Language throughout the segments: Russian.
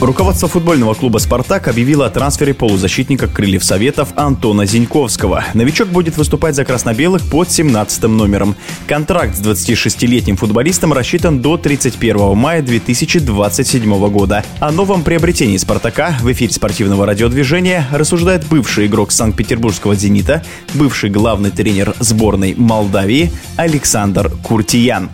Руководство футбольного клуба «Спартак» объявило о трансфере полузащитника крыльев Советов Антона Зиньковского. Новичок будет выступать за красно-белых под 17 номером. Контракт с 26-летним футболистом рассчитан до 31 мая 2027 года. О новом приобретении «Спартака» в эфире спортивного радиодвижения рассуждает бывший игрок Санкт-Петербургского «Зенита», бывший главный тренер сборной Молдавии Александр Куртиян.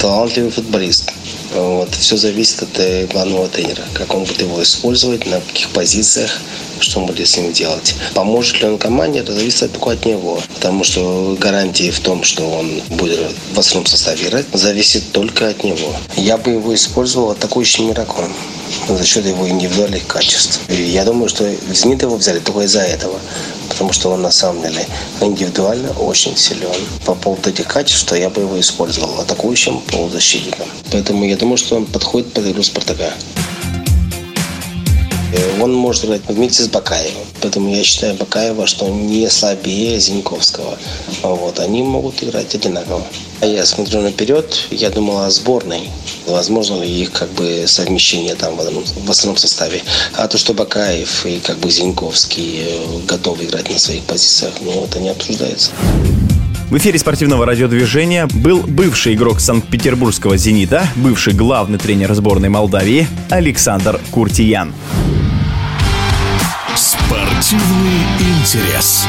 Талантливый футболист вот. Все зависит от э, главного тренера, как он будет его использовать, на каких позициях, что он будет с ним делать. Поможет ли он команде, это зависит только от него. Потому что гарантии в том, что он будет в основном составе играть, зависит только от него. Я бы его использовал атакующим игроком за счет его индивидуальных качеств. И я думаю, что «Зенит» его взяли только из-за этого потому что он на самом деле индивидуально очень силен. По поводу этих качеств я бы его использовал атакующим полузащитником. Поэтому я думаю, что он подходит под игру Спартака. Э, он может играть вместе с Бакаевым. Поэтому я считаю Бакаева, что не слабее Зиньковского. Вот, они могут играть одинаково. А я смотрю наперед, я думал о сборной. Возможно ли их как бы совмещение там в, одном, в основном составе. А то, что Бакаев и как бы Зиньковский э, готовы играть на своих позициях, ну, это не обсуждается. В эфире спортивного радиодвижения был бывший игрок Санкт-Петербургского «Зенита», бывший главный тренер сборной Молдавии Александр Куртиян. Спортивный интерес.